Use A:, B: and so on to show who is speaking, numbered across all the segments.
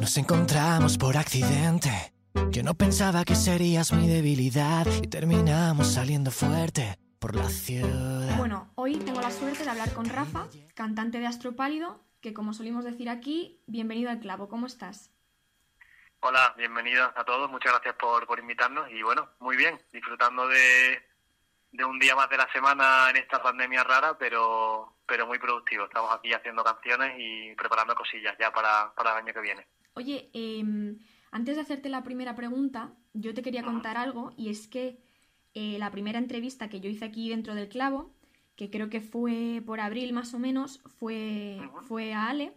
A: Nos encontramos por accidente. Yo no pensaba que serías mi debilidad y terminamos saliendo fuerte por la ciudad.
B: Bueno, hoy tengo la suerte de hablar con Rafa, cantante de Astropálido, que como solimos decir aquí, bienvenido al clavo. ¿Cómo estás?
C: Hola, bienvenidos a todos. Muchas gracias por, por invitarnos y bueno, muy bien, disfrutando de, de un día más de la semana en esta pandemia rara, pero, pero muy productivo. Estamos aquí haciendo canciones y preparando cosillas ya para, para el año que viene.
B: Oye, em, antes de hacerte la primera pregunta, yo te quería contar algo y es que eh, la primera entrevista que yo hice aquí dentro del clavo, que creo que fue por abril más o menos, fue, fue a Ale,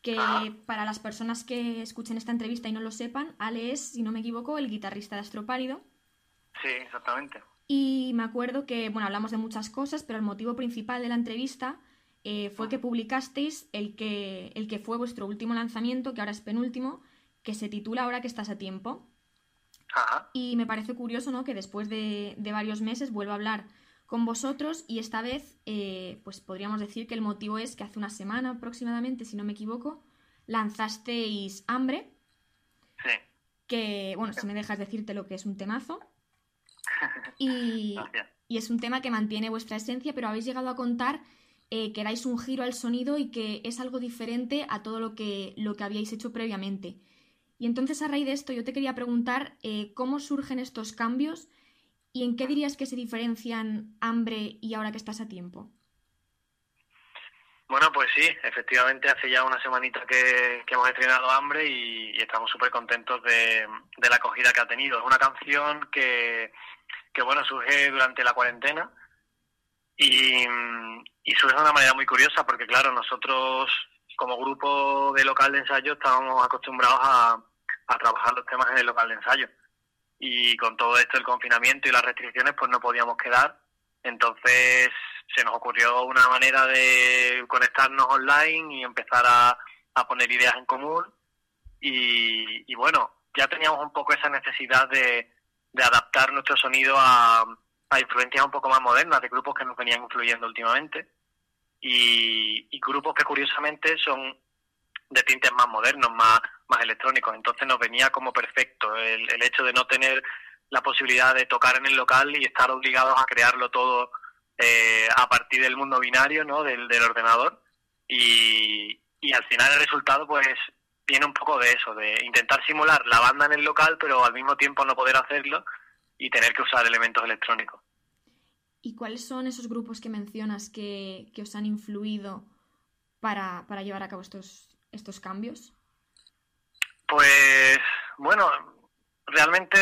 B: que
C: Ah.
B: para las personas que escuchen esta entrevista y no lo sepan, Ale es, si no me equivoco, el guitarrista de Astropálido.
C: Sí, exactamente.
B: Y me acuerdo que, bueno, hablamos de muchas cosas, pero el motivo principal de la entrevista eh, fue que publicasteis el que, el que fue vuestro último lanzamiento, que ahora es penúltimo, que se titula Ahora que estás a tiempo.
C: Ajá.
B: Y me parece curioso, ¿no? Que después de, de varios meses vuelvo a hablar con vosotros y esta vez, eh, pues podríamos decir que el motivo es que hace una semana aproximadamente, si no me equivoco, lanzasteis Hambre,
C: Sí.
B: que, bueno, si me dejas decirte lo que es un temazo. Y, y es un tema que mantiene vuestra esencia, pero habéis llegado a contar eh, que dais un giro al sonido y que es algo diferente a todo lo que, lo que habíais hecho previamente. Y entonces a raíz de esto yo te quería preguntar eh, cómo surgen estos cambios y en qué dirías que se diferencian hambre y ahora que estás a tiempo.
C: Bueno, pues sí, efectivamente hace ya una semanita que, hemos estrenado Hambre y, estamos súper contentos de, de la acogida que ha tenido. Es una canción que, que bueno, surge durante la cuarentena y, y surge de una manera muy curiosa porque, claro, nosotros como grupo de local de ensayo estábamos acostumbrados a, a trabajar los temas en el local de ensayo. Y con todo esto, el confinamiento y las restricciones, pues no podíamos quedar. Entonces se nos ocurrió una manera de conectarnos online y empezar a, a poner ideas en común. Y, y bueno, ya teníamos un poco esa necesidad de, de adaptar nuestro sonido a, a influencias un poco más modernas de grupos que nos venían influyendo últimamente. Y, y grupos que curiosamente son de tintes más modernos, más, más electrónicos. Entonces nos venía como perfecto el, el hecho de no tener la posibilidad de tocar en el local y estar obligados a crearlo todo eh, a partir del mundo binario, ¿no? Del, del ordenador. Y, y al final el resultado, pues, viene un poco de eso, de intentar simular la banda en el local, pero al mismo tiempo no poder hacerlo y tener que usar elementos electrónicos.
B: ¿Y cuáles son esos grupos que mencionas que, que os han influido para, para llevar a cabo estos, estos cambios?
C: Pues, bueno, realmente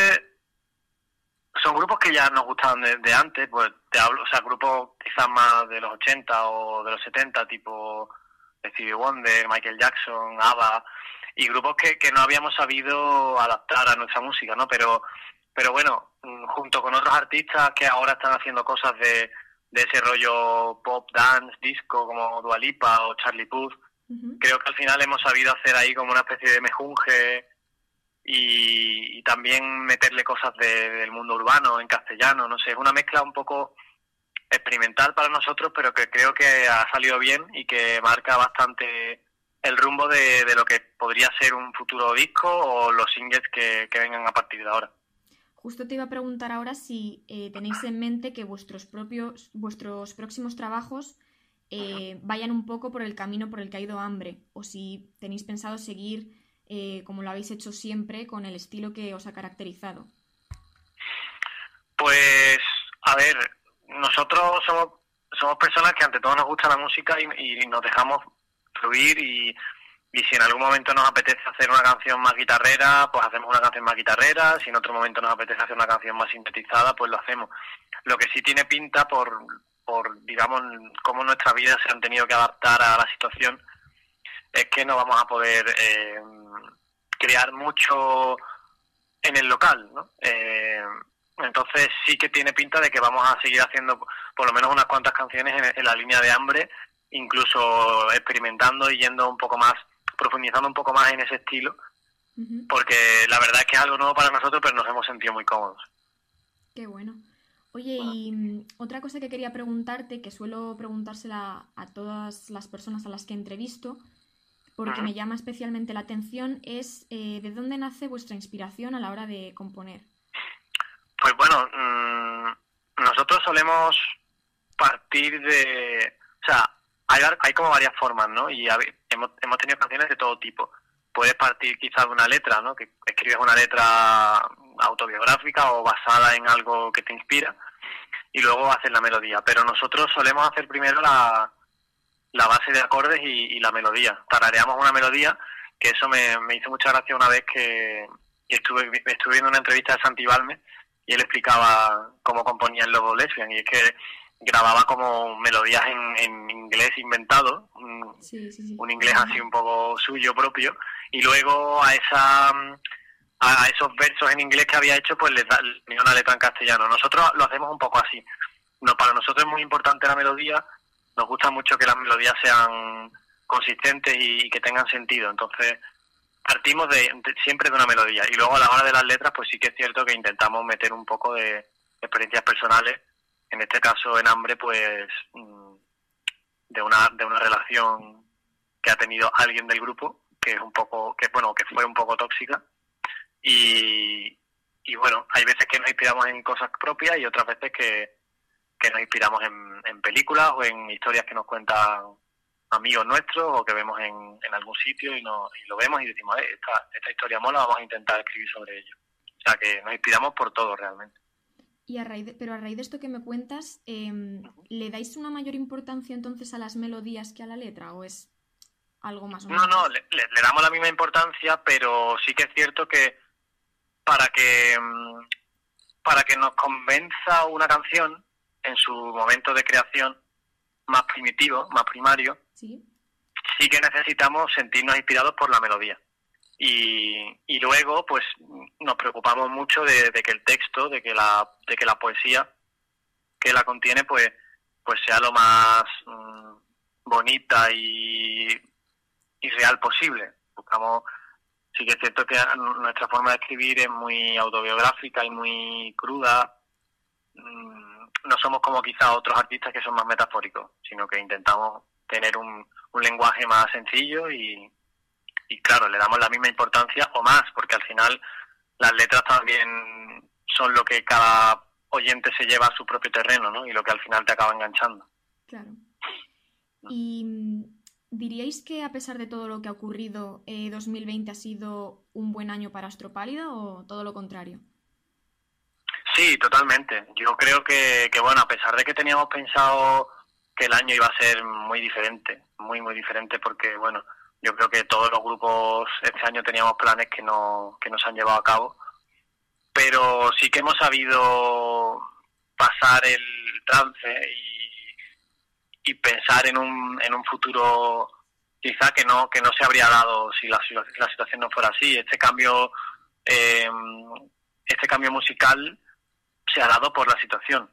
C: son grupos que ya nos gustaban desde antes, pues te hablo, o sea, grupos quizás más de los 80 o de los 70, tipo Stevie Wonder, Michael Jackson, ABBA, y grupos que, que no habíamos sabido adaptar a nuestra música, ¿no? Pero, pero bueno, mm, junto con otros artistas que ahora están haciendo cosas de, de ese rollo pop, dance, disco, como Dua Lipa o Charlie Puth, creo que al final hemos sabido hacer ahí como una especie de mejunje y, y también meterle cosas de- del mundo urbano en castellano, no sé, es una mezcla un poco experimental para nosotros, pero que creo que ha salido bien y que marca bastante el rumbo de, de lo que podría ser un futuro disco o los singles que, que vengan a partir de ahora.
B: Justo te iba a preguntar ahora si eh, tenéis en mente que vuestros propios, vuestros próximos trabajos eh, vayan un poco por el camino por el que ha ido hambre, o si tenéis pensado seguir eh, como lo habéis hecho siempre con el estilo que os ha caracterizado.
C: Pues, a ver, nosotros somos, somos personas que ante todo nos gusta la música y, y nos dejamos fluir y, y si en algún momento nos apetece hacer una canción más guitarrera, pues hacemos una canción más guitarrera, si en otro momento nos apetece hacer una canción más sintetizada, pues lo hacemos. Lo que sí tiene pinta por, por digamos, cómo nuestra vida se han tenido que adaptar a la situación, es que no vamos a poder eh, crear mucho en el local, ¿no? Eh, entonces sí que tiene pinta de que vamos a seguir haciendo por lo menos unas cuantas canciones en, en la línea de hambre, incluso experimentando y yendo un poco más, profundizando un poco más en ese estilo, porque la verdad es que es algo nuevo para nosotros, pero nos hemos sentido muy cómodos.
B: Qué bueno. Oye, y mm, otra cosa que quería preguntarte, que suelo preguntársela a todas las personas a las que entrevisto, porque me llama especialmente la atención, es eh, de dónde nace vuestra inspiración a la hora de componer.
C: Pues bueno, mm, nosotros solemos partir de... O sea, hay, hay como varias formas, ¿no? Y hemos, hemos tenido canciones de todo tipo. Puedes partir quizás de una letra, ¿no? Que escribes una letra autobiográfica o basada en algo que te inspira y luego haces la melodía. Pero nosotros solemos hacer primero la, la base de acordes y, la melodía. Tarareamos una melodía, que eso me, me hizo mucha gracia una vez que estuve, estuve viendo una entrevista de Santi Balme y él explicaba cómo componía el Lobo Lesbian y es que grababa como melodías en, en inglés inventado, un, inglés así un poco suyo propio y luego a esa a esos versos en inglés que había hecho pues le da una letra en castellano. Nosotros lo hacemos un poco así. No, para nosotros es muy importante la melodía nos gusta mucho que las melodías sean consistentes y, que tengan sentido. Entonces, partimos de, siempre de una melodía. Y luego a la hora de las letras, pues sí que es cierto que intentamos meter un poco de experiencias personales. En este caso, en hambre, pues mm, de una, de una relación que ha tenido alguien del grupo, que es un poco, que bueno, que fue un poco tóxica. Y, y bueno, hay veces que nos inspiramos en cosas propias y otras veces que, que nos inspiramos en, en películas o en historias que nos cuentan amigos nuestros o que vemos en, en algún sitio y, no, y lo vemos y decimos, eh, esta, esta historia mola, vamos a intentar escribir sobre ello. O sea que nos inspiramos por todo realmente.
B: Y a raíz pero a raíz de esto que me cuentas, em, ¿le dais una mayor importancia entonces a las melodías que a la letra o es algo más o menos?
C: No, no, le, le damos la misma importancia, pero sí que es cierto que para que em, para que nos convenza una canción en su momento de creación más primitivo, más primario, sí, sí que necesitamos sentirnos inspirados por la melodía. Y, y luego, pues, nos preocupamos mucho de, que el texto, de que la, de que la poesía que la contiene, pues, pues sea lo más mm, bonita y, y real posible. Buscamos, sí que es cierto que nuestra forma de escribir es muy autobiográfica y muy cruda. Mm, no somos como quizá otros artistas que son más metafóricos, sino que intentamos tener un, un lenguaje más sencillo y, y claro, le damos la misma importancia o más, porque al final las letras también son lo que cada oyente se lleva a su propio terreno, ¿no? Y lo que al final te acaba enganchando.
B: Claro. Y mm, diríais que a pesar de todo lo que ha ocurrido, eh, 2020 ha sido un buen año para Astropálida o todo lo contrario?
C: Sí, totalmente. Yo creo que, que, bueno, a pesar de que teníamos pensado que el año iba a ser muy diferente, muy, muy diferente, porque, bueno, yo creo que todos los grupos este año teníamos planes que no, que no se han llevado a cabo, pero sí que hemos sabido pasar el trance y, pensar en un, en un futuro quizá que no, que no se habría dado si la, la situación no fuera así. Este cambio, eh, este cambio musical se ha dado por la situación,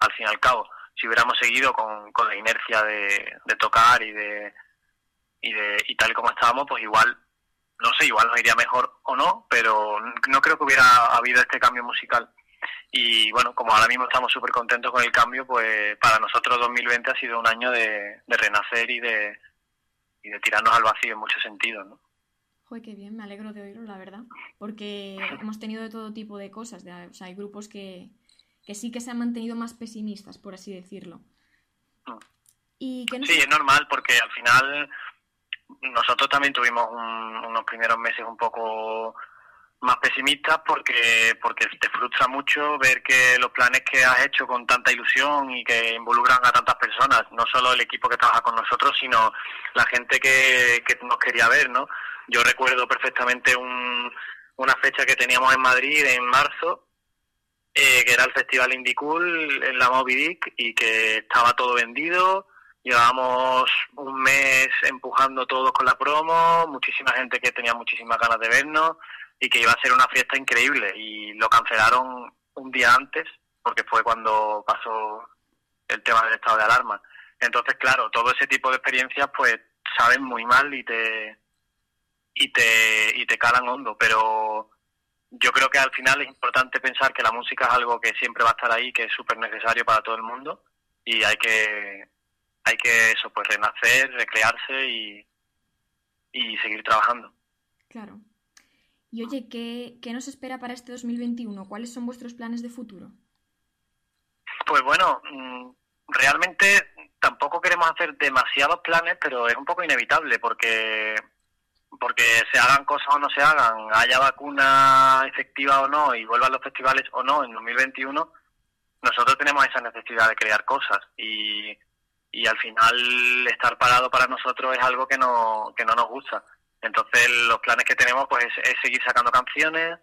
C: al fin y al cabo. Si hubiéramos seguido con, con la inercia de tocar y de, y de y tal y como estábamos, pues igual, no sé, igual nos iría mejor o no, pero no creo que hubiera habido este cambio musical. Y bueno, como ahora mismo estamos súper contentos con el cambio, pues para nosotros 2020 ha sido un año de, de renacer y de, y de tirarnos al vacío en muchos sentidos, ¿no?
B: Joder, qué bien, me alegro de oírlo, la verdad, porque hemos tenido de todo tipo de cosas, o sea, hay grupos que, que sí que se han mantenido más pesimistas, por así decirlo.
C: Y Sí, es normal, porque al final nosotros también tuvimos unos primeros meses un poco más pesimistas porque porque te frustra mucho ver que los planes que has hecho con tanta ilusión y que involucran a tantas personas, no solo el equipo que trabaja con nosotros, sino la gente que, que nos quería ver, ¿no? Yo recuerdo perfectamente un, una fecha que teníamos en Madrid en marzo eh, que era el Festival Indie Cool en la Moby Dick y que estaba todo vendido. Llevábamos un mes empujando todos con la promo, muchísima gente que tenía muchísimas ganas de vernos y que iba a ser una fiesta increíble y lo cancelaron un día antes porque fue cuando pasó el tema del estado de alarma. Entonces, claro, todo ese tipo de experiencias pues saben muy mal y te y te y te calan hondo, pero yo creo que al final es importante pensar que la música es algo que siempre va a estar ahí, que es súper necesario para todo el mundo y hay que hay que eso pues renacer, recrearse y, y seguir trabajando.
B: Claro. Y oye, ¿qué, ¿qué nos espera para este 2021? ¿Cuáles son vuestros planes de futuro?
C: Pues bueno, mm, realmente tampoco queremos hacer demasiados planes, pero es un poco inevitable porque porque se hagan cosas o no se hagan, haya vacuna efectiva o no y vuelvan los festivales o no en 2021, nosotros tenemos esa necesidad de crear cosas y, y al final estar parado para nosotros es algo que no, que no nos gusta. Entonces los planes que tenemos pues es, seguir sacando canciones,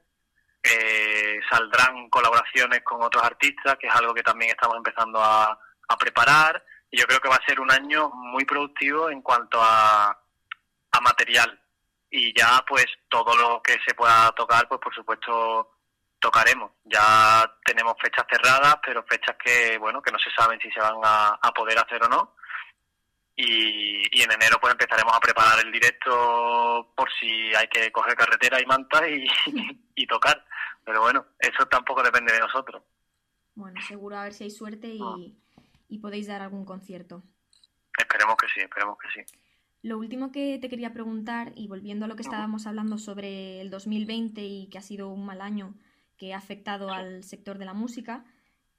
C: eh, saldrán colaboraciones con otros artistas, que es algo que también estamos empezando a, a preparar y yo creo que va a ser un año muy productivo en cuanto a, a material y ya pues todo lo que se pueda tocar pues por supuesto tocaremos. Ya tenemos fechas cerradas pero fechas que bueno que no se saben si se van a, poder hacer o no. Y, y, en enero pues empezaremos a preparar el directo por si hay que coger carretera y manta y, y tocar. Pero bueno eso tampoco depende de nosotros.
B: Bueno seguro a ver si hay suerte y, ah. y podéis dar algún concierto.
C: Esperemos que sí esperemos que sí.
B: Lo último que te quería preguntar, y volviendo a lo que estábamos hablando sobre el 2020 y que ha sido un mal año que ha afectado al sector de la música,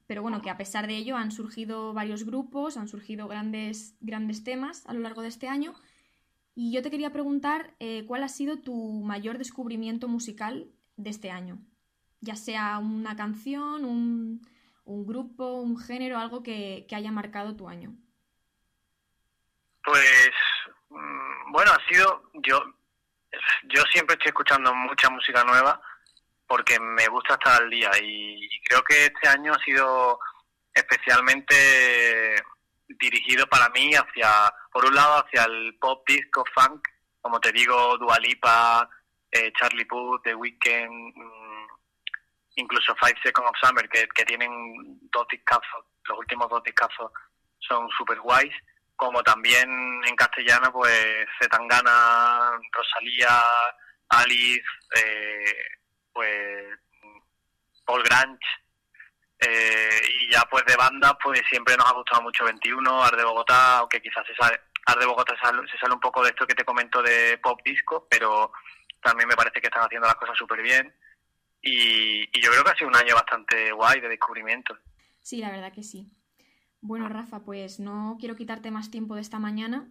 B: pero bueno, que a pesar de ello han surgido varios grupos, han surgido grandes, grandes temas a lo largo de este año. Y yo te quería preguntar eh, cuál ha sido tu mayor descubrimiento musical de este año, ya sea una canción, un, un grupo, un género, algo que, que haya marcado tu año.
C: Pues Mm, bueno, ha sido yo yo siempre estoy escuchando mucha música nueva porque me gusta estar al día y, creo que este año ha sido especialmente dirigido para mí hacia por un lado hacia el pop disco funk como te digo Dualipa eh, Charlie Puth The Weeknd mm, incluso Five Seconds of Summer que, que tienen dos discazos los últimos dos discazos son super guays como también en castellano, pues Zetangana, Rosalía, Alice, eh, pues Paul Granch, eh, y ya pues de banda, pues siempre nos ha gustado mucho 21, Arde Bogotá, aunque quizás se sale, Arde Bogotá se sale, un poco de esto que te comento de pop disco, pero también me parece que están haciendo las cosas súper bien. Y, y yo creo que ha sido un año bastante guay de descubrimiento.
B: Sí, la verdad que sí. Bueno, Rafa, pues no quiero quitarte más tiempo de esta mañana.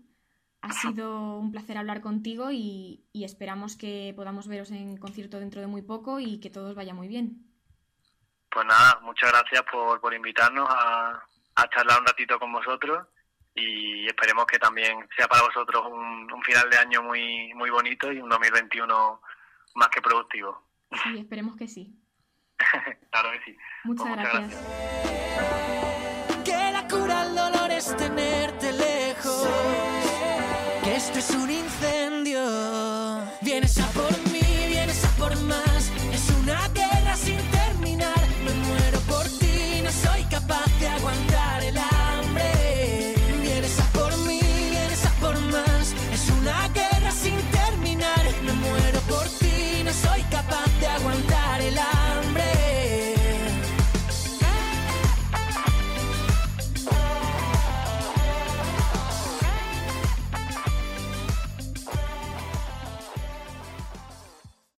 B: Ha sido un placer hablar contigo y, esperamos que podamos veros en concierto dentro de muy poco y que todo vaya muy bien.
C: Pues nada, muchas gracias por, por invitarnos a, charlar un ratito con vosotros y esperemos que también sea para vosotros un, un final de año muy, muy bonito y un 2021 más que productivo.
B: Sí, esperemos que sí.
C: claro que sí.
B: Muchas, pues
A: gracias cura el dolor es tenerte lejos. Es un incendio.